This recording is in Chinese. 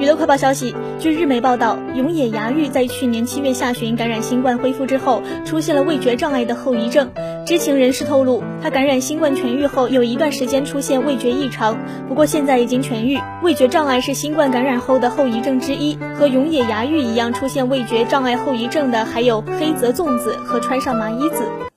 娱乐快报消息，据日媒报道，永野芽郁在去年七月下旬感染新冠恢复之后，出现了味觉障碍的后遗症。知情人士透露，他感染新冠痊愈后，有一段时间出现味觉异常，不过现在已经痊愈。味觉障碍是新冠感染后的后遗症之一，和永野芽郁一样出现味觉障碍后遗症的，还有黑泽粽子和川上麻衣子。